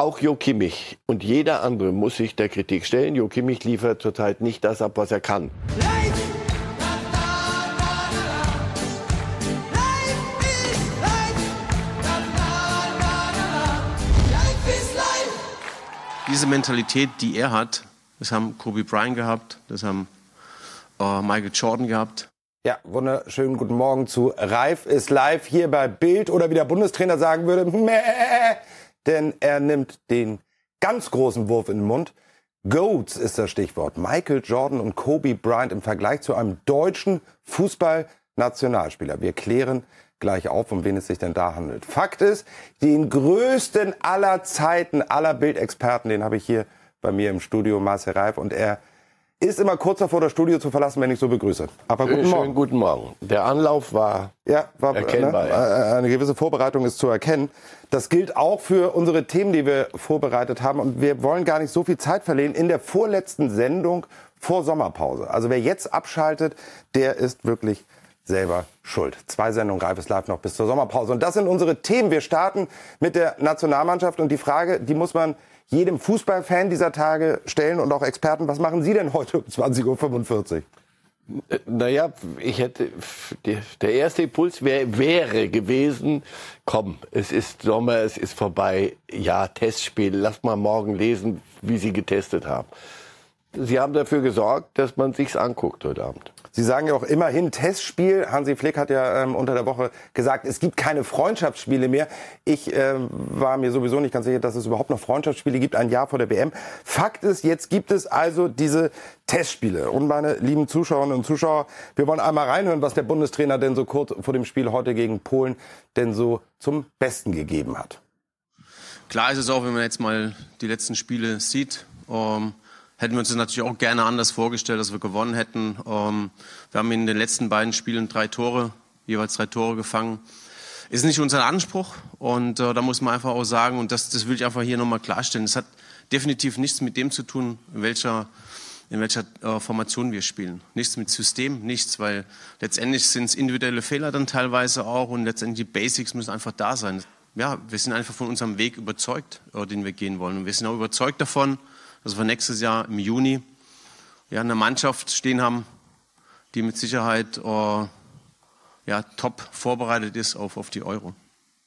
auch Jo Kimmich und jeder andere muss sich der Kritik stellen. Jo Kimmich liefert zurzeit nicht das ab, was er kann. Diese Mentalität, die er hat, das haben Kobe Bryant gehabt, das haben äh, Michael Jordan gehabt. Ja, wunderschönen guten Morgen zu Reif ist live hier bei Bild oder wie der Bundestrainer sagen würde, Mäh, denn er nimmt den ganz großen Wurf in den Mund. Goats ist das Stichwort. Michael Jordan und Kobe Bryant im Vergleich zu einem deutschen Fußballnationalspieler. Wir klären gleich auf, um wen es sich denn da handelt. Fakt ist, den größten aller Zeiten aller Bildexperten, den habe ich hier bei mir im Studio, Marcel Reif, und er ist immer kurz davor, das Studio zu verlassen, wenn ich so begrüße. Aber guten Morgen. Schönen guten Morgen. Der Anlauf war, ja, war erkennbar. Ne, eine gewisse Vorbereitung ist zu erkennen. Das gilt auch für unsere Themen, die wir vorbereitet haben. Und wir wollen gar nicht so viel Zeit verlieren in der vorletzten Sendung vor Sommerpause. Also wer jetzt abschaltet, der ist wirklich selber schuld. Zwei Sendungen Greifes Live noch bis zur Sommerpause. Und das sind unsere Themen. Wir starten mit der Nationalmannschaft. Und die Frage, die muss man jedem Fußballfan dieser Tage stellen und auch Experten. Was machen Sie denn heute um 20.45 Uhr? Naja, ich hätte, der erste Impuls wär, wäre gewesen, komm, es ist Sommer, es ist vorbei, ja, Testspiel, lass mal morgen lesen, wie Sie getestet haben. Sie haben dafür gesorgt, dass man sich's anguckt heute Abend. Sie sagen ja auch immerhin Testspiel. Hansi Flick hat ja ähm, unter der Woche gesagt, es gibt keine Freundschaftsspiele mehr. Ich ähm, war mir sowieso nicht ganz sicher, dass es überhaupt noch Freundschaftsspiele gibt, ein Jahr vor der WM. Fakt ist, jetzt gibt es also diese Testspiele. Und meine lieben Zuschauerinnen und Zuschauer, wir wollen einmal reinhören, was der Bundestrainer denn so kurz vor dem Spiel heute gegen Polen denn so zum Besten gegeben hat. Klar ist es auch, wenn man jetzt mal die letzten Spiele sieht. Ähm hätten wir uns das natürlich auch gerne anders vorgestellt, dass wir gewonnen hätten. Ähm, wir haben in den letzten beiden Spielen drei Tore, jeweils drei Tore gefangen. Ist nicht unser Anspruch und äh, da muss man einfach auch sagen, und das, das will ich einfach hier nochmal klarstellen, es hat definitiv nichts mit dem zu tun, in welcher, in welcher äh, Formation wir spielen. Nichts mit System, nichts, weil letztendlich sind es individuelle Fehler dann teilweise auch und letztendlich die Basics müssen einfach da sein. Ja, wir sind einfach von unserem Weg überzeugt, äh, den wir gehen wollen. Und wir sind auch überzeugt davon, dass wir nächstes Jahr im Juni ja, eine Mannschaft stehen haben, die mit Sicherheit äh, ja, top vorbereitet ist auf, auf die Euro.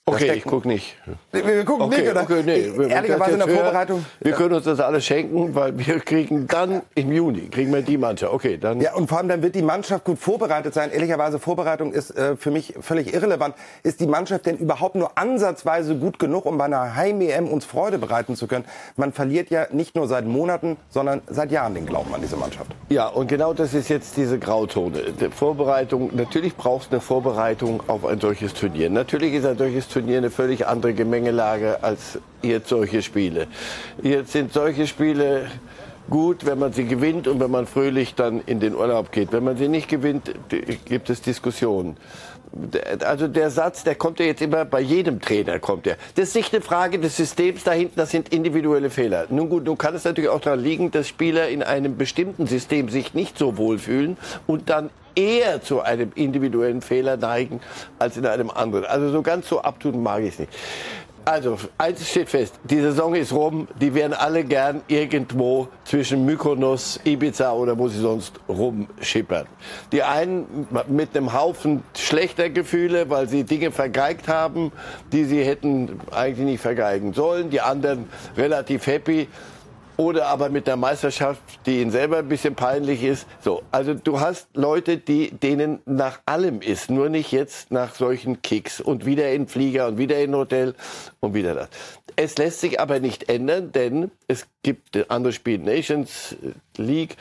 Okay, ich gucke nicht. Wir, wir gucken okay, nicht, oder? Okay, nee. Ehrlicherweise in der Vorbereitung. Wir können uns das alles schenken, weil wir kriegen dann im Juni, kriegen wir die Mannschaft. Okay, dann. Ja, und vor allem dann wird die Mannschaft gut vorbereitet sein. Ehrlicherweise, Vorbereitung ist äh, für mich völlig irrelevant. Ist die Mannschaft denn überhaupt nur ansatzweise gut genug, um bei einer Heim-EM uns Freude bereiten zu können? Man verliert ja nicht nur seit Monaten, sondern seit Jahren den Glauben an diese Mannschaft. Ja, und genau das ist jetzt diese Grautone. Die Vorbereitung, natürlich brauchst du eine Vorbereitung auf ein solches Turnier. Natürlich ist ein solches Turnier eine völlig andere Gemengelage als jetzt solche Spiele. Jetzt sind solche Spiele gut, wenn man sie gewinnt und wenn man fröhlich dann in den Urlaub geht. Wenn man sie nicht gewinnt, gibt es Diskussionen. Also der Satz, der kommt ja jetzt immer bei jedem Trainer kommt der. Das ist nicht eine Frage des Systems da hinten, das sind individuelle Fehler. Nun gut, nun kann es natürlich auch daran liegen, dass Spieler in einem bestimmten System sich nicht so wohlfühlen und dann eher zu einem individuellen Fehler neigen als in einem anderen. Also so ganz so abtun mag ich es nicht. Also, eins steht fest, die Saison ist rum, die werden alle gern irgendwo zwischen Mykonos, Ibiza oder wo sie sonst rumschippern. Die einen mit einem Haufen schlechter Gefühle, weil sie Dinge vergeigt haben, die sie hätten eigentlich nicht vergeigen sollen. Die anderen relativ happy, oder aber mit der Meisterschaft, die ihnen selber ein bisschen peinlich ist. So, also du hast Leute, die denen nach allem ist, nur nicht jetzt nach solchen Kicks und wieder in Flieger und wieder in Hotel und wieder das. Es lässt sich aber nicht ändern, denn es gibt andere Spiel Nations League.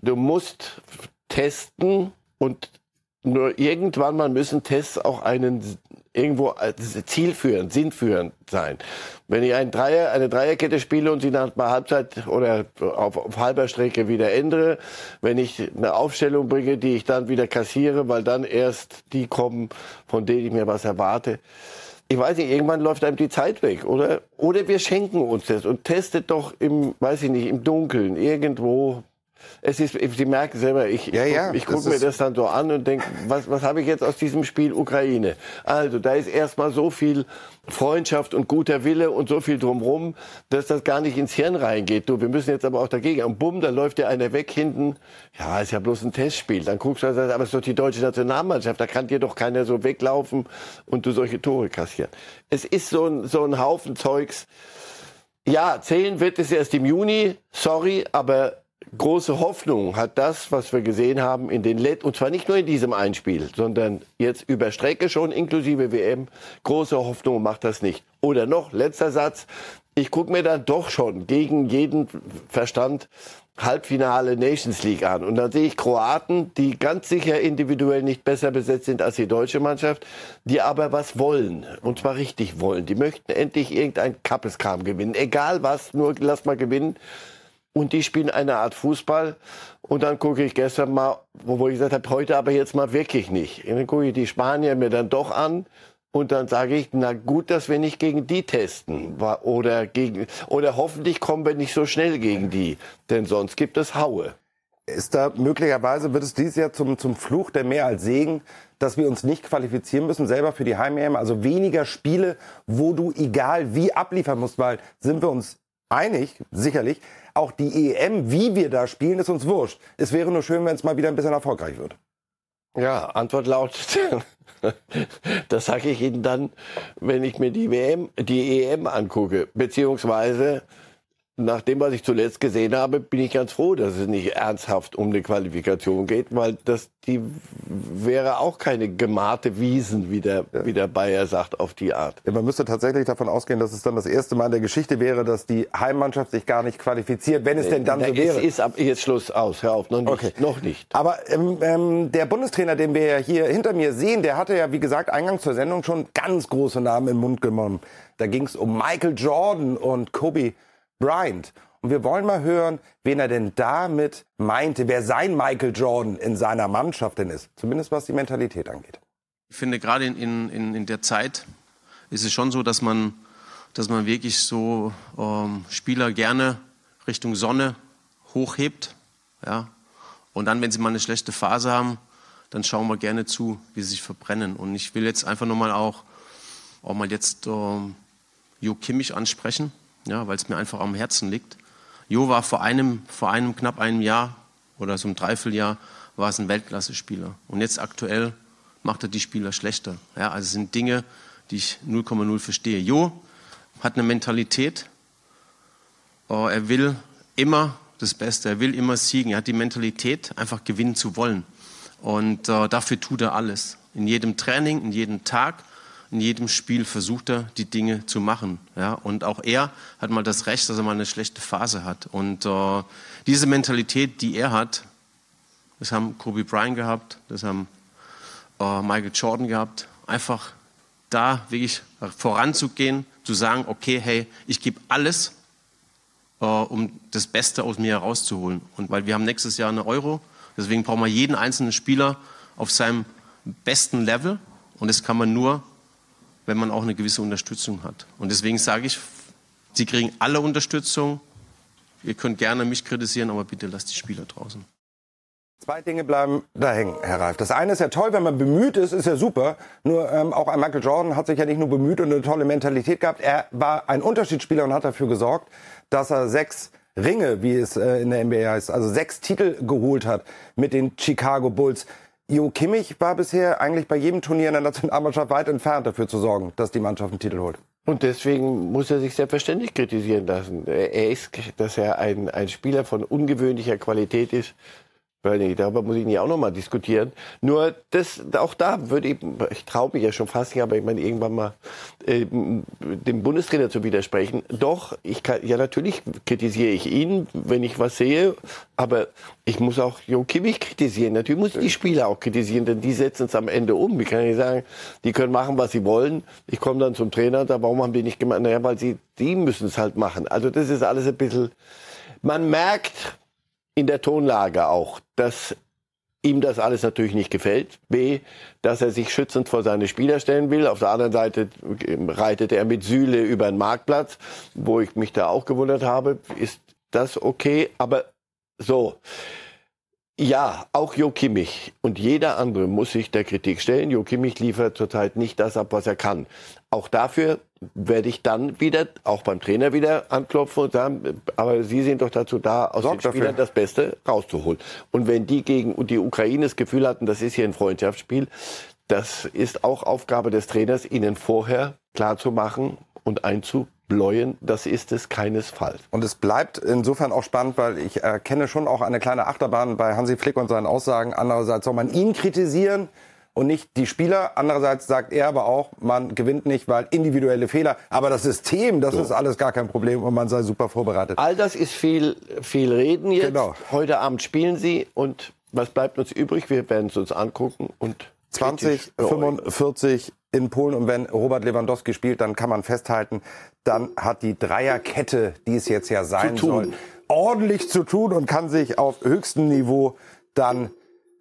Du musst testen und nur irgendwann mal müssen Tests auch einen irgendwo zielführend, sinnführend sein. Wenn ich einen Dreier, eine Dreierkette spiele und sie nach einer Halbzeit oder auf, auf halber Strecke wieder ändere, wenn ich eine Aufstellung bringe, die ich dann wieder kassiere, weil dann erst die kommen, von denen ich mir was erwarte. Ich weiß nicht, irgendwann läuft einem die Zeit weg, oder? Oder wir schenken uns das und testet doch im, weiß ich nicht, im Dunkeln irgendwo es ist, Sie merken selber, ich, ja, ja, ich gucke mir das dann so an und denke, was, was habe ich jetzt aus diesem Spiel Ukraine? Also, da ist erstmal so viel Freundschaft und guter Wille und so viel drumrum, dass das gar nicht ins Hirn reingeht. Du, wir müssen jetzt aber auch dagegen. Und bumm, da läuft ja einer weg hinten. Ja, ist ja bloß ein Testspiel. Dann guckst du, aber es ist doch die deutsche Nationalmannschaft. Da kann dir doch keiner so weglaufen und du solche Tore kassieren. Es ist so ein, so ein Haufen Zeugs. Ja, zählen wird es erst im Juni. Sorry, aber große Hoffnung hat das, was wir gesehen haben in den Let und zwar nicht nur in diesem Einspiel, sondern jetzt über Strecke schon inklusive WM. Große Hoffnung macht das nicht. Oder noch letzter Satz: Ich gucke mir dann doch schon gegen jeden Verstand Halbfinale Nations League an und dann sehe ich Kroaten, die ganz sicher individuell nicht besser besetzt sind als die deutsche Mannschaft, die aber was wollen und zwar richtig wollen. Die möchten endlich irgendein Kappeskram gewinnen, egal was, nur lass mal gewinnen und die spielen eine Art Fußball. Und dann gucke ich gestern mal, wo ich gesagt habe, heute aber jetzt mal wirklich nicht. Und dann gucke ich die Spanier mir dann doch an. Und dann sage ich, na gut, dass wir nicht gegen die testen. Oder, gegen, oder hoffentlich kommen wir nicht so schnell gegen die. Denn sonst gibt es Haue. Ist da möglicherweise, wird es dieses Jahr zum, zum Fluch der mehr als Segen, dass wir uns nicht qualifizieren müssen, selber für die Heim-EM? Also weniger Spiele, wo du egal wie abliefern musst, weil sind wir uns einig, sicherlich, auch die EM, wie wir da spielen, ist uns wurscht. Es wäre nur schön, wenn es mal wieder ein bisschen erfolgreich wird. Ja, Antwort lautet, das sage ich Ihnen dann, wenn ich mir die WM, die EM angucke, beziehungsweise nach dem, was ich zuletzt gesehen habe, bin ich ganz froh, dass es nicht ernsthaft um eine Qualifikation geht, weil das die wäre auch keine gemachte Wiesen, wie der, ja. wie der Bayer sagt, auf die Art. Ja, man müsste tatsächlich davon ausgehen, dass es dann das erste Mal in der Geschichte wäre, dass die Heimmannschaft sich gar nicht qualifiziert, wenn es denn dann so wäre. Es ist ab jetzt Schluss aus, hör auf, noch nicht. Okay. Noch nicht. Aber ähm, ähm, der Bundestrainer, den wir ja hier hinter mir sehen, der hatte ja, wie gesagt, eingangs zur Sendung schon ganz große Namen im Mund genommen. Da ging es um Michael Jordan und Kobe Bryant. Und wir wollen mal hören, wen er denn damit meinte, wer sein Michael Jordan in seiner Mannschaft denn ist. Zumindest was die Mentalität angeht. Ich finde, gerade in, in, in der Zeit ist es schon so, dass man, dass man wirklich so ähm, Spieler gerne Richtung Sonne hochhebt. Ja? Und dann, wenn sie mal eine schlechte Phase haben, dann schauen wir gerne zu, wie sie sich verbrennen. Und ich will jetzt einfach nochmal auch, auch mal jetzt ähm, Jo Kimmich ansprechen ja, weil es mir einfach am Herzen liegt. Jo war vor einem, vor einem knapp einem Jahr oder so einem Dreivierteljahr war es ein Weltklasse-Spieler. Und jetzt aktuell macht er die Spieler schlechter. Ja, also es sind Dinge, die ich 0,0 verstehe. Jo hat eine Mentalität. Oh, er will immer das Beste. Er will immer siegen. Er hat die Mentalität, einfach gewinnen zu wollen. Und äh, dafür tut er alles. In jedem Training, in jedem Tag in jedem Spiel versucht er, die Dinge zu machen. Ja? Und auch er hat mal das Recht, dass er mal eine schlechte Phase hat. Und äh, diese Mentalität, die er hat, das haben Kobe Bryant gehabt, das haben äh, Michael Jordan gehabt, einfach da wirklich voranzugehen, zu sagen, okay, hey, ich gebe alles, äh, um das Beste aus mir herauszuholen. Und weil wir haben nächstes Jahr eine Euro, deswegen brauchen wir jeden einzelnen Spieler auf seinem besten Level. Und das kann man nur wenn man auch eine gewisse Unterstützung hat. Und deswegen sage ich, Sie kriegen alle Unterstützung. Ihr könnt gerne mich kritisieren, aber bitte lasst die Spieler draußen. Zwei Dinge bleiben da hängen, Herr Reif. Das eine ist ja toll, wenn man bemüht ist, ist ja super. Nur ähm, auch ein Michael Jordan hat sich ja nicht nur bemüht und eine tolle Mentalität gehabt. Er war ein Unterschiedsspieler und hat dafür gesorgt, dass er sechs Ringe, wie es äh, in der NBA heißt, also sechs Titel geholt hat mit den Chicago Bulls. Jo Kimmich war bisher eigentlich bei jedem Turnier in der Nationalmannschaft weit entfernt, dafür zu sorgen, dass die Mannschaft einen Titel holt. Und deswegen muss er sich selbstverständlich kritisieren lassen. Er ist, dass er ein, ein Spieler von ungewöhnlicher Qualität ist, nicht, darüber muss ich nicht auch noch mal diskutieren. Nur das, auch da würde ich, ich traue mich ja schon fast nicht, aber ich meine irgendwann mal äh, dem Bundestrainer zu widersprechen. Doch, ich kann, ja natürlich kritisiere ich ihn, wenn ich was sehe, aber ich muss auch Jo Kimmich kritisieren. Natürlich muss ich die Spieler auch kritisieren, denn die setzen es am Ende um. Ich kann nicht sagen, die können machen, was sie wollen. Ich komme dann zum Trainer sage, warum haben die nicht gemacht? Naja, weil sie, die müssen es halt machen. Also das ist alles ein bisschen, man merkt, in der Tonlage auch, dass ihm das alles natürlich nicht gefällt. B, dass er sich schützend vor seine Spieler stellen will. Auf der anderen Seite reitet er mit Sühle über den Marktplatz, wo ich mich da auch gewundert habe. Ist das okay? Aber So. Ja, auch Jo Kimmich und jeder andere muss sich der Kritik stellen. Jo Kimmich liefert zurzeit nicht das ab, was er kann. Auch dafür werde ich dann wieder, auch beim Trainer wieder anklopfen und sagen, aber Sie sind doch dazu da, aus Sorg den Spielern dafür. das Beste rauszuholen. Und wenn die gegen die Ukraine das Gefühl hatten, das ist hier ein Freundschaftsspiel, das ist auch Aufgabe des Trainers, ihnen vorher klarzumachen und einzubläuen, das ist es keinesfalls. Und es bleibt insofern auch spannend, weil ich erkenne schon auch eine kleine Achterbahn bei Hansi Flick und seinen Aussagen. Andererseits soll man ihn kritisieren und nicht die Spieler. Andererseits sagt er aber auch, man gewinnt nicht, weil individuelle Fehler. Aber das System, das ist alles gar kein Problem und man sei super vorbereitet. All das ist viel, viel Reden jetzt. Genau. Heute Abend spielen sie und was bleibt uns übrig? Wir werden es uns angucken und 20, kritisch beäugen. 45 in Polen. Und wenn Robert Lewandowski spielt, dann kann man festhalten, dann hat die Dreierkette, die es jetzt ja sein soll, ordentlich zu tun und kann sich auf höchstem Niveau dann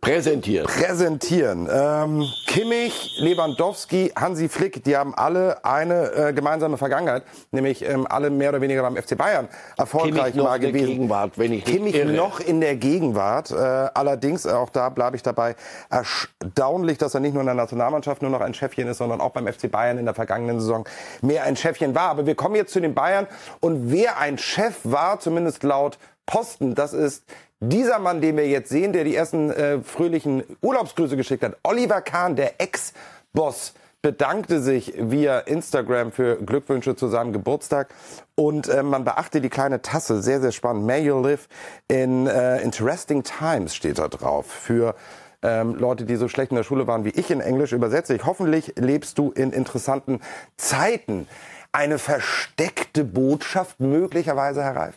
präsentieren. präsentieren. Ähm, Kimmich, Lewandowski, Hansi Flick, die haben alle eine äh, gemeinsame Vergangenheit, nämlich ähm, alle mehr oder weniger beim FC Bayern erfolgreich Kimmich noch mal in der gewesen. Gegenwart, wenn ich Kimmich irre. noch in der Gegenwart. Äh, allerdings, auch da bleibe ich dabei, erstaunlich, dass er nicht nur in der Nationalmannschaft nur noch ein Chefchen ist, sondern auch beim FC Bayern in der vergangenen Saison mehr ein Chefchen war. Aber wir kommen jetzt zu den Bayern. Und wer ein Chef war, zumindest laut Posten, das ist dieser Mann, den wir jetzt sehen, der die ersten äh, fröhlichen Urlaubsgrüße geschickt hat. Oliver Kahn, der Ex-Boss bedankte sich via Instagram für Glückwünsche zu seinem Geburtstag und äh, man beachte die kleine Tasse, sehr, sehr spannend. May you live in äh, interesting times steht da drauf für ähm, Leute, die so schlecht in der Schule waren wie ich in Englisch, übersetze ich. Hoffentlich lebst du in interessanten Zeiten. Eine versteckte Botschaft möglicherweise, Herr Reif.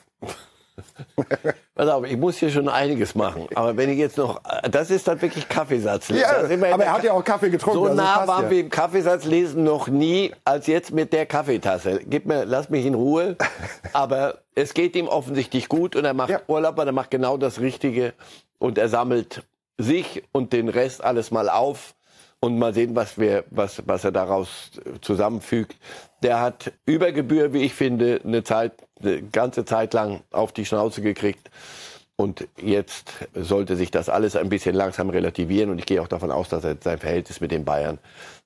Pass auf, ich muss hier schon einiges machen. Aber wenn ich jetzt noch, das ist dann wirklich Kaffeesatz. Ja, aber er hat ja auch Kaffee getrunken, So also nah waren ja. wir im Kaffeesatz lesen noch nie als jetzt mit der Kaffeetasse. Gib mir, lass mich in Ruhe. Aber es geht ihm offensichtlich gut und er macht Ja. Urlaub und er macht genau das Richtige und er sammelt sich und den Rest alles mal auf und mal sehen, was wir, was, was er daraus zusammenfügt. Der hat über Gebühr, wie ich finde, eine Zeit, eine ganze Zeit lang auf die Schnauze gekriegt. Und jetzt sollte sich das alles ein bisschen langsam relativieren. Und ich gehe auch davon aus, dass er sein Verhältnis mit den Bayern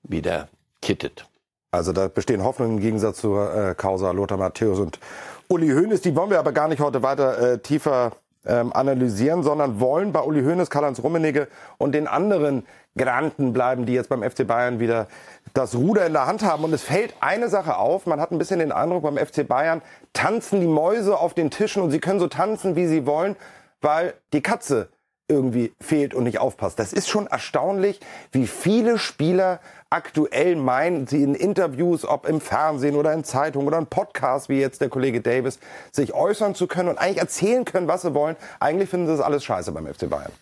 wieder kittet. Also da bestehen Hoffnungen im Gegensatz zur äh, Causa Lothar Matthäus und Uli Hoeneß. Die wollen wir aber gar nicht heute weiter äh, tiefer ähm, analysieren, sondern wollen bei Uli Hoeneß, Karl-Heinz Rummenigge und den anderen Granden bleiben, die jetzt beim FC Bayern wieder das Ruder in der Hand haben. Und es fällt eine Sache auf. Man hat ein bisschen den Eindruck, beim FC Bayern tanzen die Mäuse auf den Tischen und sie können so tanzen, wie sie wollen, weil die Katze irgendwie fehlt und nicht aufpasst. Das ist schon erstaunlich, wie viele Spieler aktuell meinen, sie in Interviews, ob im Fernsehen oder in Zeitungen oder in Podcasts, wie jetzt der Kollege Davis, sich äußern zu können und eigentlich erzählen können, was sie wollen. Eigentlich finden sie das alles scheiße beim FC Bayern.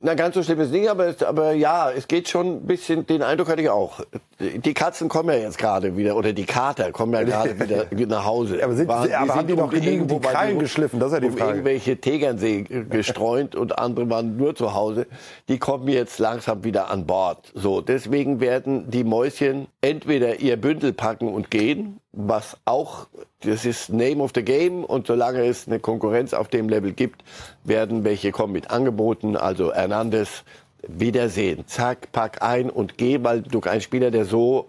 Na, ganz so schlimm ist nicht, aber, es, aber ja, es geht schon ein bisschen, den Eindruck hatte ich auch. Die Katzen kommen ja jetzt gerade wieder, oder die Kater kommen ja gerade wieder nach Hause. Aber sind- Waren- aber haben die noch irgendwo die Krallen geschliffen? Das ist ja die Frage. irgendwelche Tegernsee gestreunt und andere waren nur zu Hause. Die kommen jetzt langsam wieder an Bord. So, deswegen werden die Mäuschen entweder ihr Bündel packen und gehen, was auch, das ist Name of the Game und solange es eine Konkurrenz auf dem Level gibt, werden welche kommen mit Angeboten, also Hernandez, Wiedersehen, zack, pack ein und geh, weil du ein Spieler, der so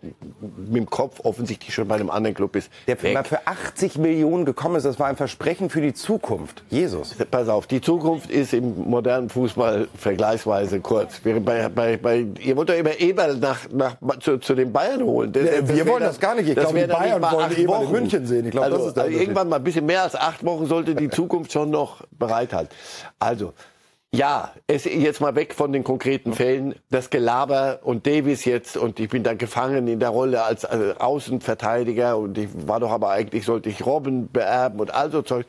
mit dem Kopf offensichtlich schon bei einem anderen Club ist, Der weg. mal für 80 Millionen gekommen ist, das war ein Versprechen für die Zukunft. Jesus. Pass auf, die Zukunft ist im modernen Fußball vergleichsweise kurz. Bei, bei, bei, ihr wollt doch immer Eberl nach, nach, zu, zu den Bayern holen. Das, Ja, das wir wollen das gar nicht. Ich glaube, die Bayern wollen acht Eberl in. München sehen. Ich glaube, also, das ist also irgendwann mal ein bisschen mehr als acht Wochen sollte die Zukunft schon noch bereithalten. Also, ja, es jetzt mal weg von den konkreten Fällen. Das Gelaber und Davis jetzt und ich bin da gefangen in der Rolle als äh, Außenverteidiger und ich war doch aber eigentlich sollte ich Robben beerben und all so Zeug.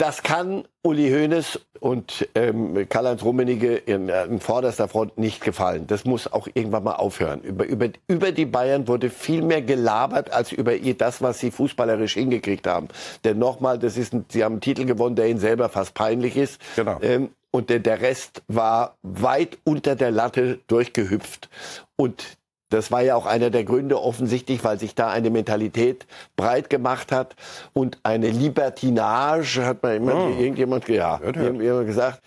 Das kann Uli Hoeneß und ähm, Karl-Heinz Rummenigge in, äh, in vorderster Front nicht gefallen. Das muss auch irgendwann mal aufhören. Über, über, über die Bayern wurde viel mehr gelabert als über ihr das, was sie fußballerisch hingekriegt haben. Denn nochmal, das ist ein, sie haben einen Titel gewonnen, der ihnen selber fast peinlich ist. Genau. Ähm, und der, der Rest war weit unter der Latte durchgehüpft. Und Das war ja auch einer der Gründe offensichtlich, weil sich da eine Mentalität breit gemacht hat und eine Libertinage, hat man immer oh. irgendjemand, ja, irgendjemand gesagt,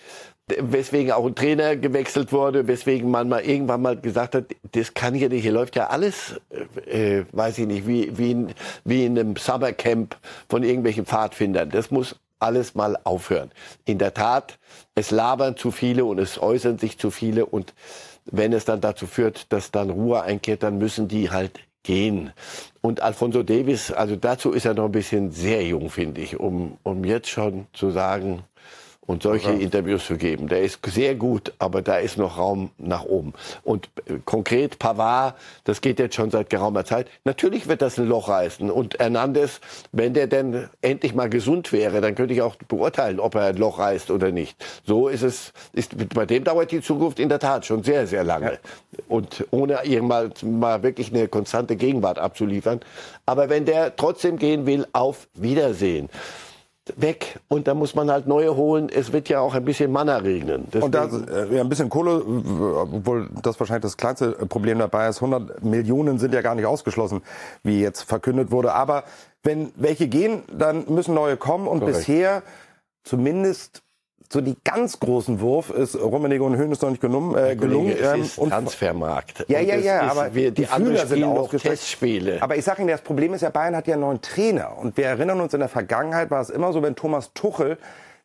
weswegen auch ein Trainer gewechselt wurde, weswegen man mal irgendwann mal gesagt hat, das kann hier nicht, hier läuft ja alles, äh, weiß ich nicht, wie, wie, in, wie in einem Summercamp von irgendwelchen Pfadfindern. Das muss alles mal aufhören. In der Tat, es labern zu viele und es äußern sich zu viele und wenn es dann dazu führt, dass dann Ruhe einkehrt, dann müssen die halt gehen. Und Alfonso Davis, also dazu ist er noch ein bisschen sehr jung, finde ich, um, um jetzt schon zu sagen, und solche okay. Interviews zu geben. Der ist sehr gut, aber da ist noch Raum nach oben. Und äh, konkret Pavard, das geht jetzt schon seit geraumer Zeit. Natürlich wird das ein Loch reißen. Und Hernandez, wenn der denn endlich mal gesund wäre, dann könnte ich auch beurteilen, ob er ein Loch reißt oder nicht. So ist es, ist, bei dem dauert die Zukunft in der Tat schon sehr, sehr lange. Ja. Und ohne irgendwann mal wirklich eine konstante Gegenwart abzuliefern. Aber wenn der trotzdem gehen will, auf Wiedersehen weg und da muss man halt neue holen. Es wird ja auch ein bisschen Manna regnen. Deswegen und da äh, ja, ein bisschen Kohle, obwohl das wahrscheinlich das kleinste Problem dabei ist. 100 Millionen sind ja gar nicht ausgeschlossen, wie jetzt verkündet wurde. Aber wenn welche gehen, dann müssen neue kommen und Korrekt. bisher zumindest so die ganz großen Wurf ist Rummenigge und Höhnes noch nicht gelungen. Äh, gelungen es ist ähm, Transfermarkt. Ja, ja, ja, aber wir, die, die anderen sind auch Testspiele. Aber ich sage Ihnen, das Problem ist ja, Bayern hat ja einen neuen Trainer. Und wir erinnern uns, in der Vergangenheit war es immer so, wenn Thomas Tuchel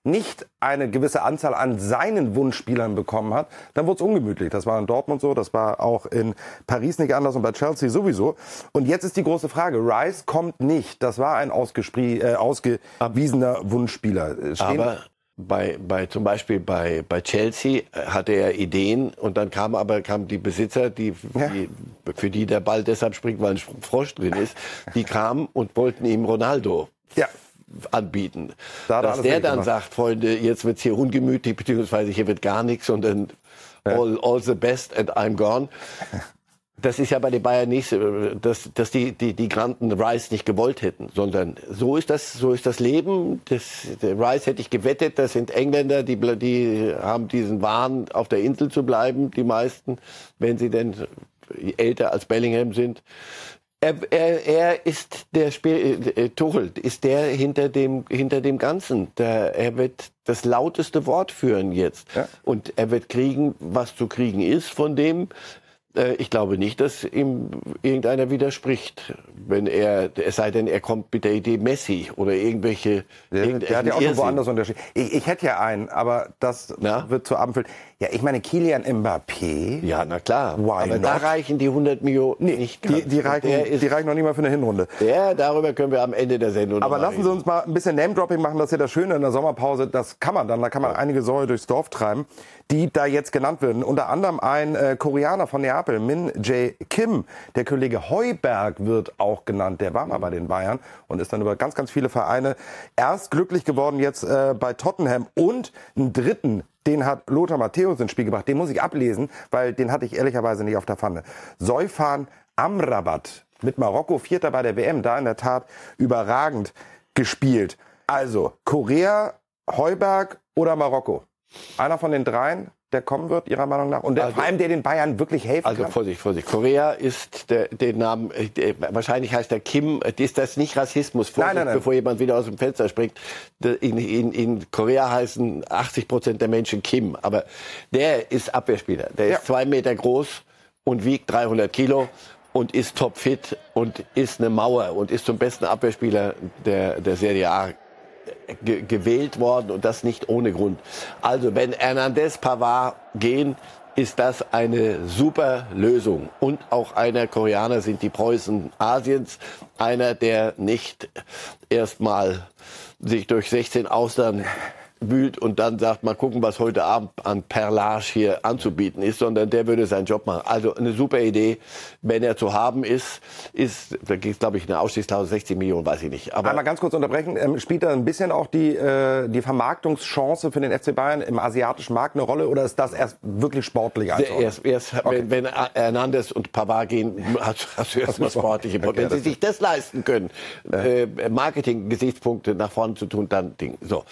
nicht eine gewisse Anzahl an seinen Wunschspielern bekommen hat, dann wurde es ungemütlich. Das war in Dortmund so, das war auch in Paris nicht anders und bei Chelsea sowieso. Und jetzt ist die große Frage, Rice kommt nicht. Das war ein äh, ausgewiesener Wunschspieler. Stehen Aber bei, bei zum Beispiel bei, bei Chelsea äh, hatte er Ideen und dann kam aber kamen die Besitzer, die, ja. die für die der Ball deshalb springt, weil ein Frosch drin ist, die kamen und wollten ihm Ronaldo ja. anbieten. Da Dass der dann gemacht. sagt, Freunde, jetzt wird's hier ungemütlich, beziehungsweise hier wird gar nichts, sondern all, all the best and I'm gone. Das ist ja bei den Bayern nicht, dass, dass die, die, die Granten Rice nicht gewollt hätten, sondern so ist das, so ist das Leben. Das, Rice hätte ich gewettet, das sind Engländer, die, die haben diesen Wahn, auf der Insel zu bleiben, die meisten, wenn sie denn älter als Bellingham sind. Er, er, er ist der Spiel, äh, Tuchel ist der hinter dem hinter dem Ganzen. Der, er wird das lauteste Wort führen jetzt ja. und er wird kriegen, was zu kriegen ist von dem ich glaube nicht, dass ihm irgendeiner widerspricht, wenn er, es sei denn, er kommt mit der Idee Messi oder irgendwelche. Der, der hat ja auch noch woanders unterschieden. Ich, ich hätte ja einen, aber das Na? wird zu Abend ja, ich meine, Kilian Mbappé. Ja, na klar. Why aber not? da reichen die 100 Millionen nee, nicht. Die, die, reichen, ist, die reichen noch nicht mal für eine Hinrunde. Ja, darüber können wir am Ende der Sendung Aber lassen Sie uns mal ein bisschen Name-Dropping machen. Das ist ja das Schöne in der Sommerpause. Das kann man dann. Da kann man einige Säue durchs Dorf treiben, die da jetzt genannt werden. Unter anderem ein äh, Koreaner von Neapel, Min Jae Kim. Der Kollege Heuberg wird auch genannt. Der war mal bei den Bayern und ist dann über ganz, ganz viele Vereine erst glücklich geworden jetzt äh, bei Tottenham. Und einen dritten den hat Lothar Matthäus ins Spiel gebracht. Den muss ich ablesen, weil den hatte ich ehrlicherweise nicht auf der Pfanne. Seufan Amrabat mit Marokko, Vierter bei der WM, da in der Tat überragend gespielt. Also Korea, Heuberg oder Marokko? Einer von den dreien? der kommen wird, Ihrer Meinung nach? Und der, also, vor allem, der den Bayern wirklich helfen also, kann? Also Vorsicht, Vorsicht. Korea ist der, der Name, der, wahrscheinlich heißt der Kim, ist das nicht Rassismus? Vorsicht, nein, nein, nein. bevor jemand wieder aus dem Fenster springt. In, in, in Korea heißen 80 Prozent der Menschen Kim. Aber der ist Abwehrspieler. Der ja. ist zwei Meter groß und wiegt 300 Kilo und ist topfit und ist eine Mauer und ist zum besten Abwehrspieler der, der Serie A ge gewählt worden und das nicht ohne Grund. Also wenn Hernandez Pavard gehen, ist das eine super Lösung. Und auch einer Koreaner sind die Preußen Asiens. Einer, der nicht erstmal sich durch 16 Austern wühlt und dann sagt, mal gucken, was heute Abend an Perlage hier anzubieten ist, sondern der würde seinen Job machen. Also eine super Idee, wenn er zu haben ist, ist, da gibt es glaube ich eine Ausstiegsklausel 60 Millionen, weiß ich nicht. Aber Einmal ganz kurz unterbrechen, ähm, spielt da ein bisschen auch die, äh, die Vermarktungschance für den FC Bayern im asiatischen Markt eine Rolle oder ist das erst wirklich sportlich? Also? Erst, erst okay. wenn, wenn Hernandez und Pavard gehen, hast, hast du erst mal sportliche okay, Wenn sie sich das leisten können, äh, Marketing-Gesichtspunkte nach vorne zu tun, dann Ding. So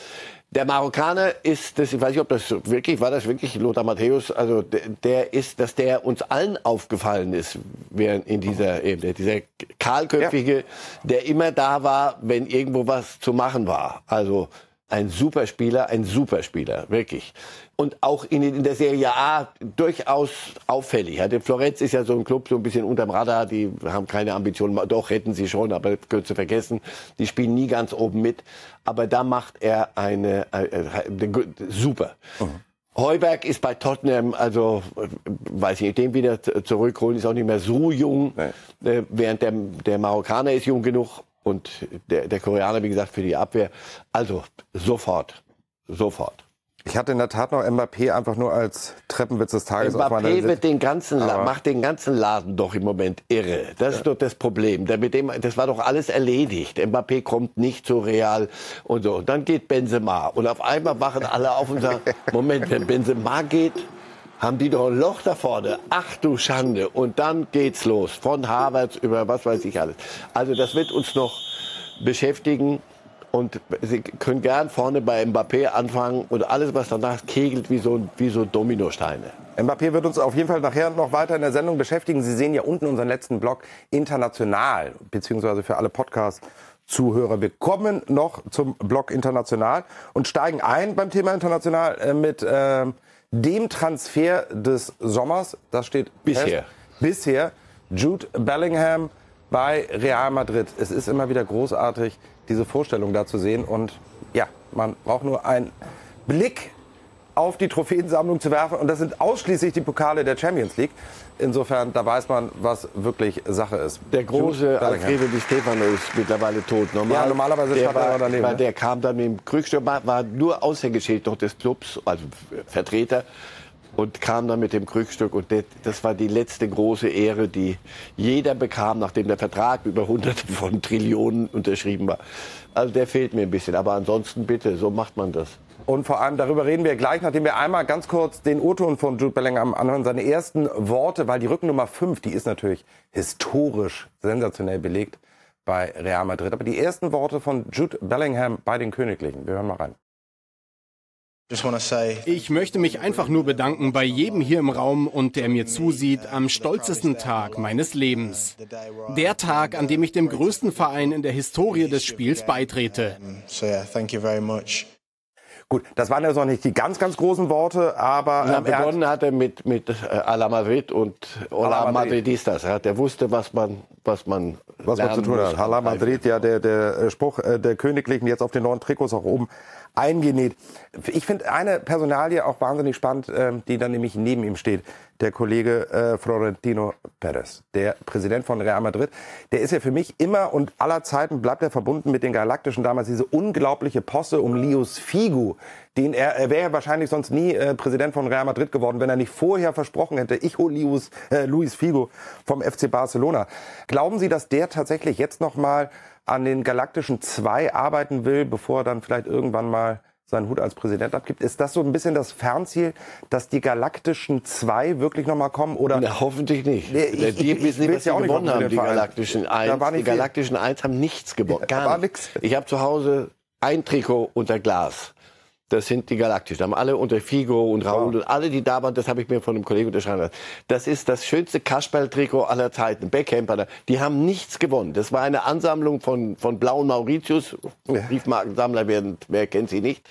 Der Marokkaner ist, das, ich weiß nicht, ob das wirklich, war das wirklich Lothar Matthäus, also der, der ist, dass der uns allen aufgefallen ist, während in dieser, eben, dieser kahlköpfige, ja. der immer da war, wenn irgendwo was zu machen war. Also ein Superspieler, ein Superspieler, wirklich. Und auch in, in, der Serie A durchaus auffällig. Ja, Florenz ist ja so ein Club, so ein bisschen unterm Radar, die haben keine Ambitionen, doch hätten sie schon, aber gehört zu vergessen. Die spielen nie ganz oben mit. Aber da macht er eine, eine, äh, eine äh, super. Mhm. Heuberg ist bei Tottenham, also weiß ich nicht, den wieder zurückholen, ist auch nicht mehr so jung, nee. Äh, während der, der Marokkaner ist jung genug und der, der Koreaner, wie gesagt, für die Abwehr. Also sofort, sofort. Ich hatte in der Tat noch Mbappé einfach nur als Treppenwitz des Tages Mbappé auf meiner den ganzen macht den ganzen Laden doch im Moment irre. Das ja. ist doch das Problem. Der mit dem, das war doch alles erledigt. Mbappé kommt nicht zu Real und so. Und dann geht Benzema und auf einmal wachen alle auf und sagen: Moment, wenn Benzema geht, haben die doch ein Loch da vorne. Ach du Schande. Und dann geht's los. Von Harvard über was weiß ich alles. Also das wird uns noch beschäftigen. Und Sie können gern vorne bei Mbappé anfangen und alles, was danach kegelt, wie so, wie so Dominosteine. Mbappé wird uns auf jeden Fall nachher noch weiter in der Sendung beschäftigen. Sie sehen ja unten unseren letzten Blog international, beziehungsweise für alle Podcast-Zuhörer. Wir kommen noch zum Blog international und steigen ein beim Thema international äh, mit äh, dem Transfer des Sommers. Das steht bisher. Fest. Bisher. Jude Bellingham bei Real Madrid. Es ist immer wieder großartig, diese Vorstellung da zu sehen. Und ja, man braucht nur einen Blick auf die Trophäensammlung zu werfen. Und das sind ausschließlich die Pokale der Champions League. Insofern, da weiß man, was wirklich Sache ist. Der große Alfredo Di Stefano ist mittlerweile tot. Normal, ja, normalerweise der war, daneben. Weil ne? der kam dann mit dem Krückstock, war nur Aushängeschild noch des Clubs, also Vertreter und kam dann mit dem Krückstück. Und das war die letzte große Ehre, die jeder bekam, nachdem der Vertrag über hunderte von Trillionen unterschrieben war. Also der fehlt mir ein bisschen. Aber ansonsten bitte, so macht man das. Und vor allem darüber reden wir gleich, nachdem wir einmal ganz kurz den O-Ton von Jude Bellingham anhören, seine ersten Worte, weil die Rückennummer 5, die ist natürlich historisch sensationell belegt bei Real Madrid. Aber die ersten Worte von Jude Bellingham bei den Königlichen. Wir hören mal rein. Ich möchte mich einfach nur bedanken bei jedem hier im Raum und der mir zusieht am stolzesten Tag meines Lebens. Der Tag, an dem ich dem größten Verein in der Historie des Spiels beitrete. Gut, das waren ja noch nicht die ganz, ganz großen Worte, aber... Na, ähm, begonnen hat, hat er mit, mit äh, A la Madrid und Hola Madridistas. Ja, der wusste, was man, was man, was man zu tun hat. Hala Madrid, ja, der, der Spruch äh, der Königlichen jetzt auf den neuen Trikots auch oben eingenäht. Ich finde eine Personalie auch wahnsinnig spannend, äh, die dann nämlich neben ihm steht. Der Kollege äh, Florentino Perez, der Präsident von Real Madrid. Der ist ja für mich immer und aller Zeiten bleibt er verbunden mit den Galaktischen. Damals diese unglaubliche Posse um Lius Figu. Den er, er wäre wahrscheinlich sonst nie äh, Präsident von Real Madrid geworden, wenn er nicht vorher versprochen hätte, ich hole Lius, äh, Luis Figo vom FC Barcelona. Glauben Sie, dass der tatsächlich jetzt noch mal an den Galaktischen 2 arbeiten will, bevor er dann vielleicht irgendwann mal seinen Hut als Präsident abgibt. Ist das so ein bisschen das Fernziel, dass die Galaktischen 2 wirklich nochmal kommen? Oder? Na, hoffentlich nicht. Nee, ich, die ich, wissen nicht, was sie ja gewonnen haben, die Galaktischen 1. Die Galaktischen 1 haben nichts gewonnen. Gar nichts. Ich habe zu Hause ein Trikot unter Glas. Das sind die Galaktischen. Haben alle unter Figo und Raul wow. und alle, die da waren, das habe ich mir von einem Kollegen unterschreiben lassen. Das ist das schönste Kasperl-Trikot aller Zeiten. Beckham, die haben nichts gewonnen. Das war eine Ansammlung von, von blauen Mauritius. Briefmarkensammler werden, wer kennt sie nicht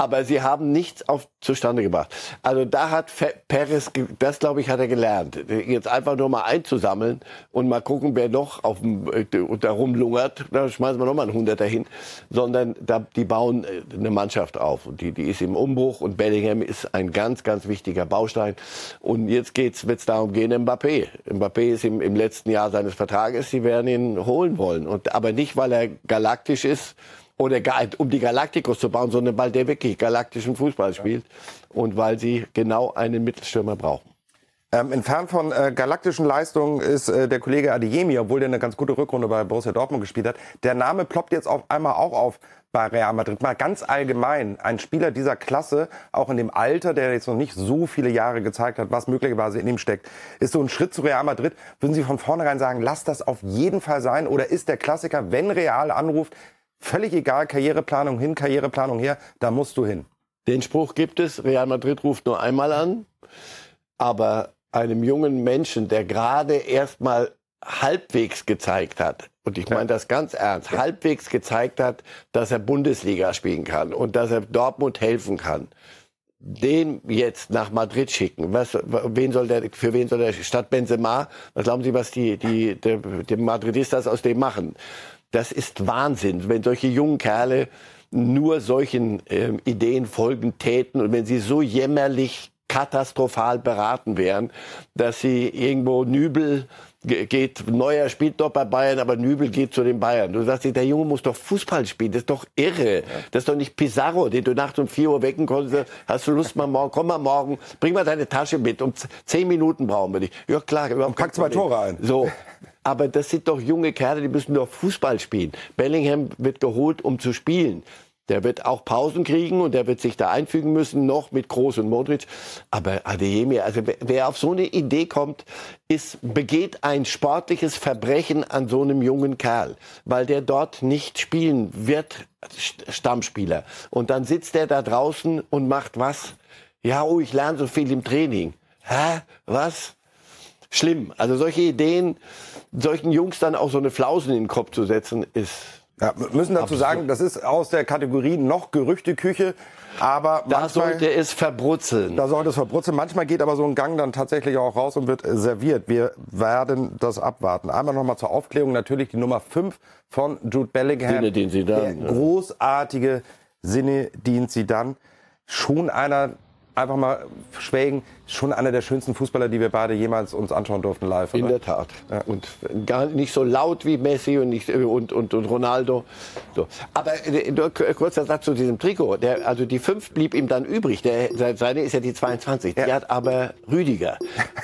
aber sie haben nichts auf zustande gebracht. Also da hat Perez, das glaube ich, hat er gelernt. Jetzt einfach nur mal einzusammeln und mal gucken, wer noch auf dem, äh, da rumlungert, da schmeißen wir noch mal einen Hunderter hin. Sondern da, die bauen äh, eine Mannschaft auf und die, die ist im Umbruch und Bellingham ist ein ganz, ganz wichtiger Baustein. Und jetzt geht's, wird's darum gehen, Mbappé. Mbappé ist im, im letzten Jahr seines Vertrages, sie werden ihn holen wollen. Und, aber nicht, weil er galaktisch ist, oder um die Galacticos zu bauen, sondern weil der wirklich galaktischen Fußball spielt und weil sie genau einen Mittelstürmer brauchen. Ähm, entfernt von äh, galaktischen Leistungen ist äh, der Kollege Adeyemi, obwohl der eine ganz gute Rückrunde bei Borussia Dortmund gespielt hat. Der Name ploppt jetzt auf einmal auch auf bei Real Madrid. Mal ganz allgemein, ein Spieler dieser Klasse, auch in dem Alter, der jetzt noch nicht so viele Jahre gezeigt hat, was möglicherweise in ihm steckt, ist so ein Schritt zu Real Madrid. Würden Sie von vornherein sagen, lass das auf jeden Fall sein? Oder ist der Klassiker, wenn Real anruft, völlig egal, Karriereplanung hin, Karriereplanung her, da musst du hin. Den Spruch gibt es, Real Madrid ruft nur einmal an, aber einem jungen Menschen, der gerade erst mal halbwegs gezeigt hat, und ich meine das ganz ernst, halbwegs gezeigt hat, dass er Bundesliga spielen kann und dass er Dortmund helfen kann, den jetzt nach Madrid schicken. Was, wen soll der, für wen soll der statt Benzema? Was glauben Sie, was die, die, die, die Madridistas aus dem machen? Das ist Wahnsinn, wenn solche jungen Kerle nur solchen ähm, Ideen folgen täten und wenn sie so jämmerlich katastrophal beraten wären, dass sie irgendwo Nübel geht, Neuer spielt doch bei Bayern, aber Nübel geht zu den Bayern. Du sagst, der Junge muss doch Fußball spielen, das ist doch irre. Das ist doch nicht Pizarro, den du nachts um vier Uhr wecken konntest. Hast du Lust mal morgen, komm mal morgen, bring mal deine Tasche mit, um zehn Minuten brauchen wir dich. Ja klar. Und pack zwei Tore ein. So. Aber das sind doch junge Kerle, die müssen doch Fußball spielen. Bellingham wird geholt, um zu spielen. Der wird auch Pausen kriegen und der wird sich da einfügen müssen, noch mit Groß und Modric. Aber Adeyemi, also wer auf so eine Idee kommt, ist, begeht ein sportliches Verbrechen an so einem jungen Kerl, weil der dort nicht spielen wird, Stammspieler. Und dann sitzt er da draußen und macht was? Ja, oh, ich lerne so viel im Training. Hä? Was? Schlimm. Also solche Ideen, solchen Jungs dann auch so eine Flausen in den Kopf zu setzen, ist ja, müssen dazu Absolut. sagen, das ist aus der Kategorie noch Gerüchteküche. Aber da manchmal, sollte es verbrutzeln. Da sollte es verbrutzeln. Manchmal geht aber so ein Gang dann tatsächlich auch raus und wird serviert. Wir werden das abwarten. Einmal nochmal zur Aufklärung. Natürlich die Nummer 5 von Jude Bellingham. Sinne, den Sie dann. Der großartige Sinne, den Sie dann. Schon einer einfach mal schwelgen, schon einer der schönsten Fußballer, die wir beide jemals uns anschauen durften live. Oder? In der Tat. Ja. Und gar nicht so laut wie Messi und, nicht, und, und, und Ronaldo. So. Aber äh, nur kurzer Satz zu diesem Trikot. Der, also die 5 blieb ihm dann übrig. Der, seine ist ja die 22. Ja. Die hat aber Rüdiger.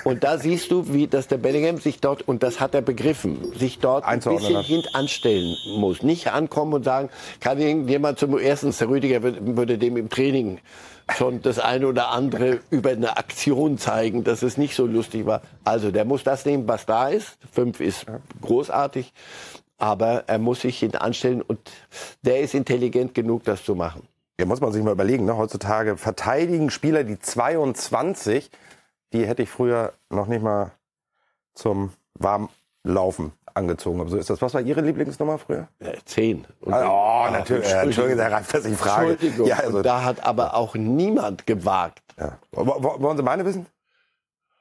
Und da siehst du, wie dass der Bellingham sich dort, und das hat er begriffen, sich dort ein bisschen hintanstellen muss. Nicht ankommen und sagen, kann irgendjemand zum ersten, der Rüdiger würde, würde dem im Training schon das eine oder andere über eine Aktion zeigen, dass es nicht so lustig war. Also der muss das nehmen, was da ist. Fünf ist großartig, aber er muss sich hinten anstellen und der ist intelligent genug, das zu machen. Ja, muss man sich mal überlegen. Ne? Heutzutage verteidigen Spieler die 22, die hätte ich früher noch nicht mal zum Warmlaufen angezogen habe. So ist das. Was war Ihre Lieblingsnummer früher? Ja, zehn. Und oh, natürlich. Äh, Entschuldigung, Herr Reif, dass ich frage. Entschuldigung. Ja, also, da hat aber auch niemand gewagt. Ja. Wollen Sie meine wissen?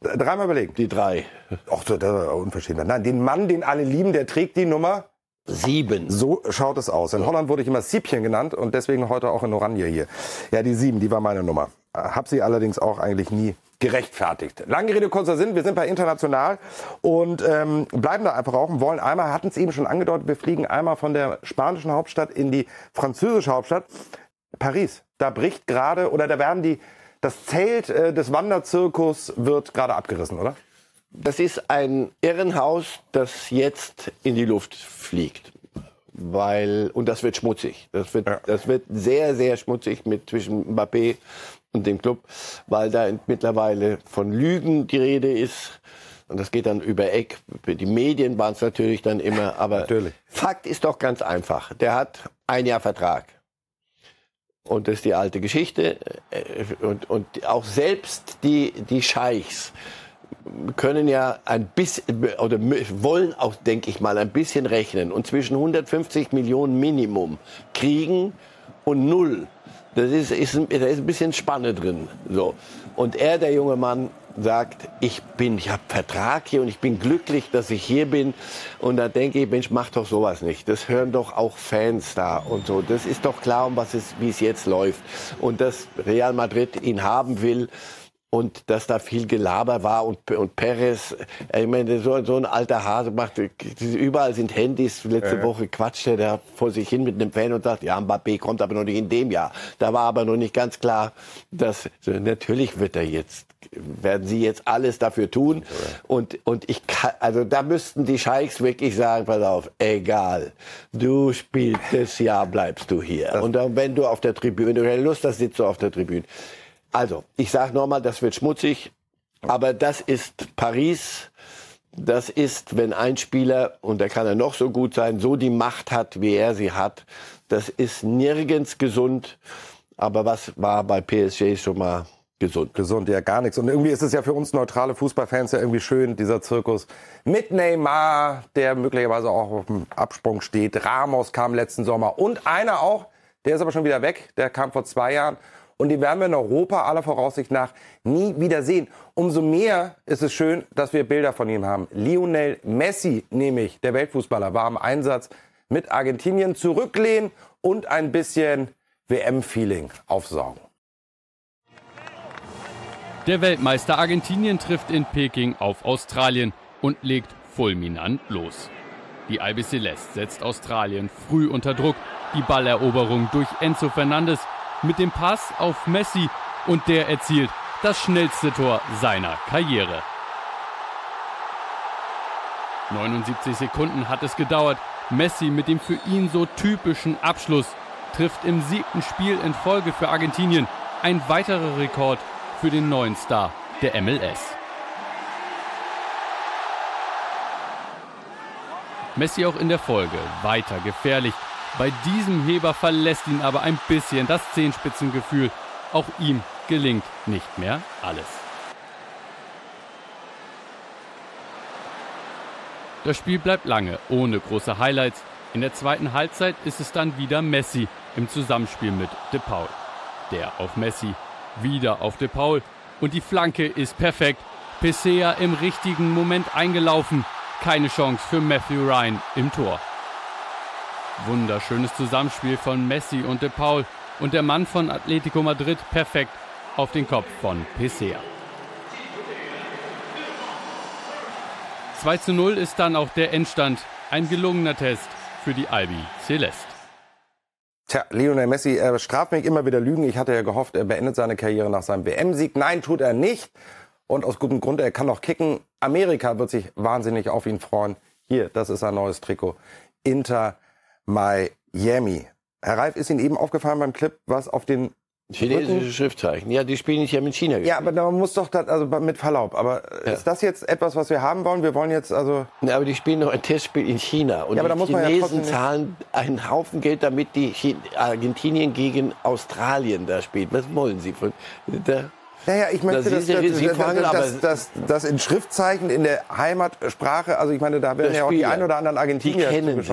Dreimal überlegen. Die drei. Ach, das war unverschämt. Nein, den Mann, den alle lieben, der trägt die Nummer Sieben. So schaut es aus. In Holland wurde ich immer Siebchen genannt und deswegen heute auch in Oranje hier. Ja, die sieben, die war meine Nummer. Hab sie allerdings auch eigentlich nie gerechtfertigt. Lange Rede, kurzer Sinn. Wir sind bei international und ähm, bleiben da einfach auch und wollen einmal, hatten es eben schon angedeutet, wir fliegen einmal von der spanischen Hauptstadt in die französische Hauptstadt Paris. Da bricht gerade oder da werden die das Zelt äh, des Wanderzirkus wird gerade abgerissen, oder? Das ist ein Irrenhaus, das jetzt in die Luft fliegt. Weil, und das wird schmutzig. Das wird, ja. das wird sehr, sehr schmutzig mit zwischen Mbappé und dem Club, weil da mittlerweile von Lügen die Rede ist. Und das geht dann über Eck. Die Medien waren es natürlich dann immer. Aber natürlich. Fakt ist doch ganz einfach. Der hat ein Jahr Vertrag. Und das ist die alte Geschichte. Und, und auch selbst die, die Scheichs können ja ein bisschen, oder wollen auch, denke ich mal, ein bisschen rechnen und zwischen 150 Millionen Minimum kriegen und null das ist, ist, da ist ein bisschen Spanne drin. So. Und er, der junge Mann, sagt, ich bin, ich habe Vertrag hier und ich bin glücklich, dass ich hier bin. Und da denke ich, Mensch, mach doch sowas nicht. Das hören doch auch Fans da und so. Das ist doch klar, um was es, wie es jetzt läuft. Und dass Real Madrid ihn haben will, und dass da viel Gelaber war und, und Perez, äh, ich meine, so, so ein alter Hase macht, überall sind Handys. Letzte ja. Woche quatschte der vor sich hin mit einem Fan und sagt, ja, Mbappé kommt aber noch nicht in dem Jahr. Da war aber noch nicht ganz klar, dass, natürlich wird er jetzt, werden sie jetzt alles dafür tun. Und, und ich kann, also da müssten die Scheichs wirklich sagen, pass auf, egal, du spielst das Jahr, bleibst du hier. Und dann, wenn du auf der Tribüne, wenn du keine Lust hast, sitzt du auf der Tribüne. Also, ich sage nochmal, das wird schmutzig, aber das ist Paris. Das ist, wenn ein Spieler, und der kann er noch so gut sein, so die Macht hat, wie er sie hat, Das ist nirgends gesund. Aber was war bei PSG schon mal gesund? Gesund, ja, gar nichts. Und irgendwie ist es ja für uns neutrale Fußballfans ja irgendwie schön, dieser Zirkus mit Neymar, der möglicherweise auch auf dem Absprung steht. Ramos kam letzten Sommer und einer auch, der ist aber schon wieder weg, der kam vor zwei Jahren. Und den werden wir in Europa aller Voraussicht nach nie wieder sehen. Umso mehr ist es schön, dass wir Bilder von ihm haben. Lionel Messi, nämlich der Weltfußballer, war im Einsatz mit Argentinien zurücklehnen und ein bisschen WM-Feeling aufsaugen. Der Weltmeister Argentinien trifft in Peking auf Australien und legt fulminant los. Die Albiceleste setzt Australien früh unter Druck. Die Balleroberung durch Enzo Fernandes mit dem Pass auf Messi und der erzielt das schnellste Tor seiner Karriere. 79 Sekunden hat es gedauert. Messi mit dem für ihn so typischen Abschluss trifft im siebten Spiel in Folge für Argentinien ein weiterer Rekord für den neuen Star der MLS. Messi auch in der Folge weiter gefährlich. Bei diesem Heber verlässt ihn aber ein bisschen das Zehenspitzengefühl. Auch ihm gelingt nicht mehr alles. Das Spiel bleibt lange ohne große Highlights. In der zweiten Halbzeit ist es dann wieder Messi im Zusammenspiel mit De Paul. Der auf Messi, wieder auf De Paul und die Flanke ist perfekt. Pesea im richtigen Moment eingelaufen. Keine Chance für Matthew Ryan im Tor. Wunderschönes Zusammenspiel von Messi und De Paul und der Mann von Atletico Madrid perfekt auf den Kopf von Pesea. 2 zu 0 ist dann auch der Endstand. Ein gelungener Test für die Albi Celeste. Tja, Lionel Messi äh, straft mich immer wieder Lügen. Ich hatte ja gehofft, er beendet seine Karriere nach seinem WM-Sieg. Nein, tut er nicht. Und aus gutem Grund, er kann noch kicken. Amerika wird sich wahnsinnig auf ihn freuen. Hier, das ist ein neues Trikot. Inter Miami. Herr Reif, ist Ihnen eben aufgefallen beim Clip, was auf den Chinesische Rücken- Schriftzeichen. Ja, die spielen nicht ja mit China. Ja, aber da muss doch, das, also mit Verlaub, aber Ja. ist das jetzt etwas, was wir haben wollen? Wir wollen jetzt also, Ja, aber die spielen noch ein Testspiel in China. Und Ja, aber da die muss man ja Chinesen nicht- zahlen einen Haufen Geld, damit die Argentinien gegen Australien da spielt. Was wollen sie von da? naja, ich möchte, Da dass, dass, aber- dass, dass in Schriftzeichen in der Heimatsprache, also ich meine, da werden ja auch die ein oder anderen Die Argentinier kennen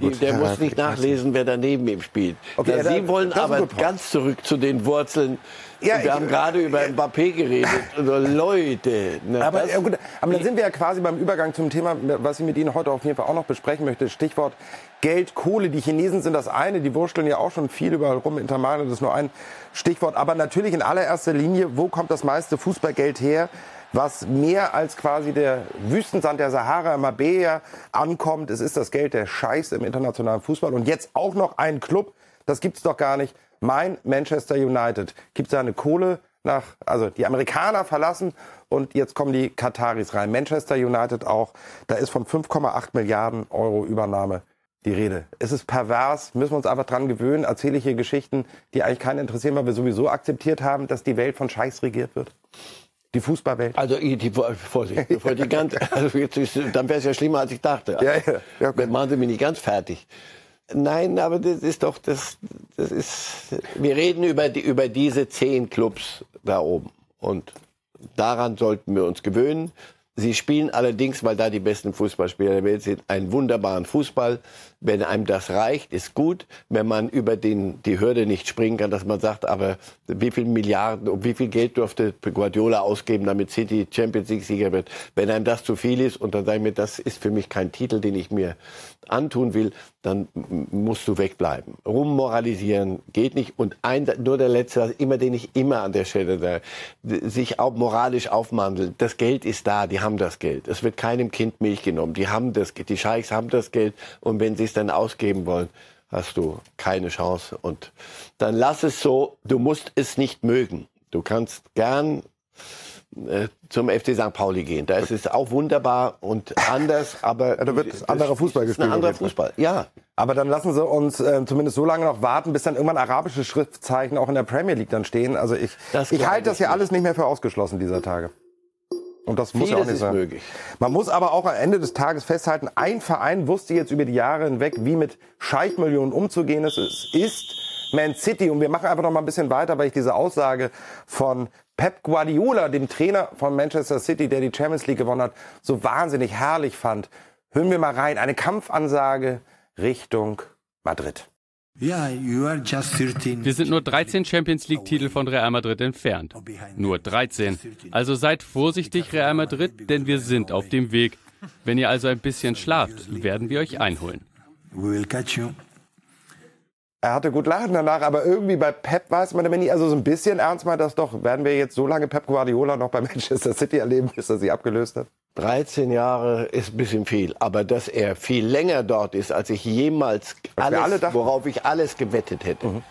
gut, der muss nicht nachlesen, wer daneben ihm spielt. Okay, ja, ja, Sie wollen das aber ganz zurück zu den Wurzeln. Ja, wir ich- haben gerade über Mbappé geredet. Also, Leute, ne, Aber, das- ja, gut, aber dann sind wir ja quasi beim Übergang zum Thema, was ich mit Ihnen heute auf jeden Fall auch noch besprechen möchte. Stichwort Geld, Kohle. Die Chinesen sind das eine, die wursteln ja auch schon viel überall rum. Intermarium ist nur ein Stichwort. Aber natürlich in allererster Linie, wo kommt das meiste Fußballgeld her? Was mehr als quasi der Wüstensand der Sahara im Mabea ankommt, es ist das Geld der Scheiß im internationalen Fußball. Und jetzt auch noch ein Club, das gibt's doch gar nicht. Mein Manchester United gibt seine Kohle nach, also die Amerikaner verlassen und jetzt kommen die Kataris rein. Manchester United auch, da ist von 5,8 Milliarden Euro Übernahme die Rede. Es ist pervers, müssen wir uns einfach dran gewöhnen. Erzähle ich hier Geschichten, die eigentlich keinen interessieren, weil wir sowieso akzeptiert haben, dass die Welt von Scheiß regiert wird. Die Fußballwelt. Also die, die, Vorsicht, bevor die ganz, also jetzt ist, dann wäre es ja schlimmer, als ich dachte. Ja, ja, ja, gut. Machen Sie mich nicht ganz fertig. Nein, aber das ist doch, das, das ist, wir reden über, die, über diese zehn Clubs da oben. Und daran sollten wir uns gewöhnen. Sie spielen allerdings, weil da die besten Fußballspieler der Welt sind, einen wunderbaren Fußball. Wenn einem das reicht, ist gut. Wenn man über den, die Hürde nicht springen kann, dass man sagt, aber wie viel Milliarden wie viel Geld durfte Guardiola ausgeben, damit City Champions League Sieger wird. Wenn einem das zu viel ist und dann sagen wir, das ist für mich kein Titel, den ich mir antun will, dann musst du wegbleiben. Rummoralisieren geht nicht. Und ein, nur der letzte, immer den ich immer an der Stelle sage, sich auch moralisch aufmandeln. Das Geld ist da, die haben das Geld. Es wird keinem Kind Milch genommen. Die haben das die Scheichs haben das Geld. Und wenn sie es dann ausgeben wollen, hast du keine Chance. Und dann lass es so, du musst es nicht mögen. Du kannst gern äh, zum FC St. Pauli gehen. Da ist es auch wunderbar und anders, aber Ja, da wird anderer Fußball gespielt, ein anderer Fußball. Ja, Aber dann lassen Sie uns äh, zumindest so lange noch warten, bis dann irgendwann arabische Schriftzeichen auch in der Premier League dann stehen. Also ich, Das ich halte das ja alles nicht mehr für ausgeschlossen dieser Tage. Und das muss ja auch nicht sein. Möglich. Man muss aber auch am Ende des Tages festhalten, ein Verein wusste jetzt über die Jahre hinweg, wie mit Scheichmillionen umzugehen ist. Es ist Man City. Und wir machen einfach noch mal ein bisschen weiter, weil ich diese Aussage von Pep Guardiola, dem Trainer von Manchester City, der die Champions League gewonnen hat, so wahnsinnig herrlich fand. Hören wir mal rein. Eine Kampfansage Richtung Madrid. Wir sind nur 13 Champions League-Titel von Real Madrid entfernt. Nur 13. Also seid vorsichtig, Real Madrid, denn wir sind auf dem Weg. Wenn ihr also ein bisschen schlaft, werden wir euch einholen. Er hatte gut lachen danach, aber irgendwie bei Pep weiß man immer nie, also so ein bisschen ernst meint das doch. Werden wir jetzt so lange Pep Guardiola noch bei Manchester City erleben, bis er sie abgelöst hat? 13 Jahre ist ein bisschen viel, aber dass er viel länger dort ist, als ich jemals alles, worauf ich alles gewettet hätte. Mhm.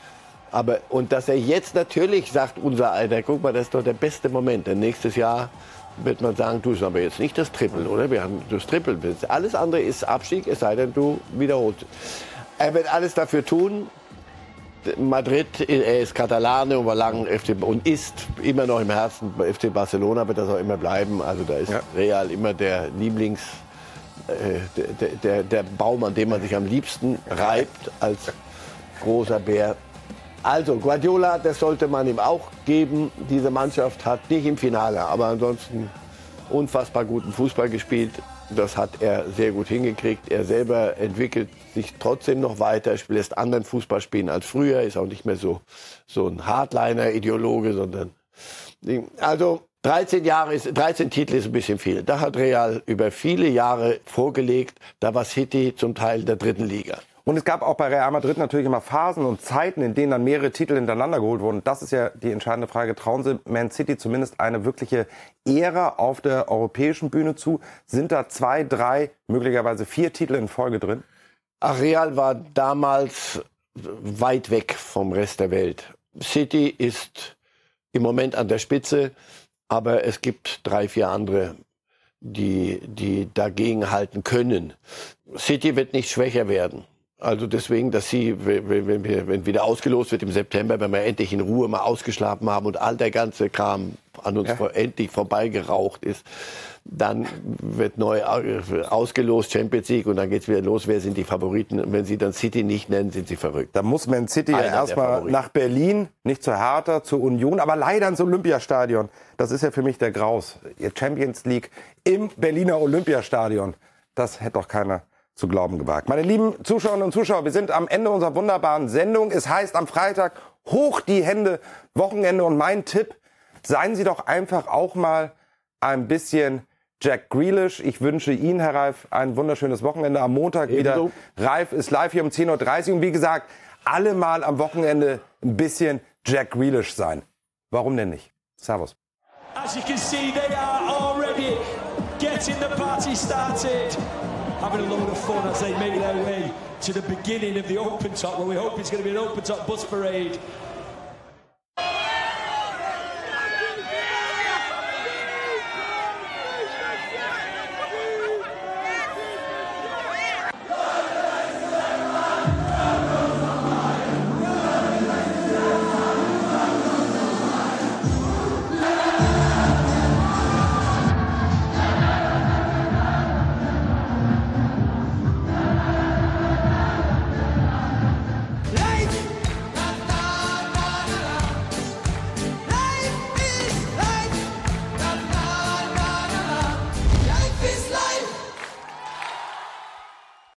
Aber, und dass er jetzt natürlich sagt, unser Alter, guck mal, das ist doch der beste Moment. Denn nächstes Jahr wird man sagen, du ist aber jetzt nicht das Triple, oder? Wir haben das Triple. Alles andere ist Abstieg, es sei denn, du wiederholst. Er wird alles dafür tun, Madrid, er ist Katalane und war lang FC und ist immer noch im Herzen FC Barcelona, wird das auch immer bleiben. Also da ist ja. Real immer der Lieblings, äh, der, der, der Baum, an dem man sich am liebsten reibt als großer Bär. Also Guardiola, das sollte man ihm auch geben. Diese Mannschaft hat nicht im Finale, aber ansonsten unfassbar guten Fußball gespielt. Das hat er sehr gut hingekriegt. Er selber entwickelt sich trotzdem noch weiter, lässt anderen Fußball spielen als früher, ist auch nicht mehr so, so ein Hardliner-Ideologe, sondern also 13 Jahre ist, 13 Titel ist ein bisschen viel. Da hat Real über viele Jahre vorgelegt. Da war City zum Teil der dritten Liga. Und es gab auch bei Real Madrid natürlich immer Phasen und Zeiten, in denen dann mehrere Titel hintereinander geholt wurden. Das ist ja die entscheidende Frage. Trauen Sie Man City zumindest eine wirkliche Ära auf der europäischen Bühne zu? Sind da zwei, drei, möglicherweise vier Titel in Folge drin? Ach, Real war damals weit weg vom Rest der Welt. City ist im Moment an der Spitze, aber es gibt drei, vier andere, die, die dagegen halten können. City wird nicht schwächer werden. Also deswegen, dass sie, wenn, wir, wenn wieder ausgelost wird im September, wenn wir endlich in Ruhe mal ausgeschlafen haben und all der ganze Kram an uns ja. vor, endlich vorbeigeraucht ist, dann wird neu ausgelost Champions League und dann geht's wieder los. Wer sind die Favoriten? Und wenn Sie dann City nicht nennen, sind Sie verrückt. Da muss Man City ja erstmal nach Berlin, nicht zur Hertha, zur Union, aber leider ins Olympiastadion. Das ist ja für mich der Graus. Champions League im Berliner Olympiastadion. Das hätte doch keiner zu glauben gewagt. Meine lieben Zuschauerinnen und Zuschauer, wir sind am Ende unserer wunderbaren Sendung. Es heißt am Freitag hoch die Hände, Wochenende und mein Tipp, seien Sie doch einfach auch mal ein bisschen Jack Grealish. Ich wünsche Ihnen, Herr Reif, ein wunderschönes Wochenende. Am Montag Ebenso. wieder. Reif ist live hier um 10.30 Uhr. Und wie gesagt, alle mal am Wochenende ein bisschen Jack Grealish sein. Warum denn nicht? Servus. As you can see, they are already getting the party started. Having a load of fun as they make their way to the beginning of the open top, where we hope it's going to be an open top bus parade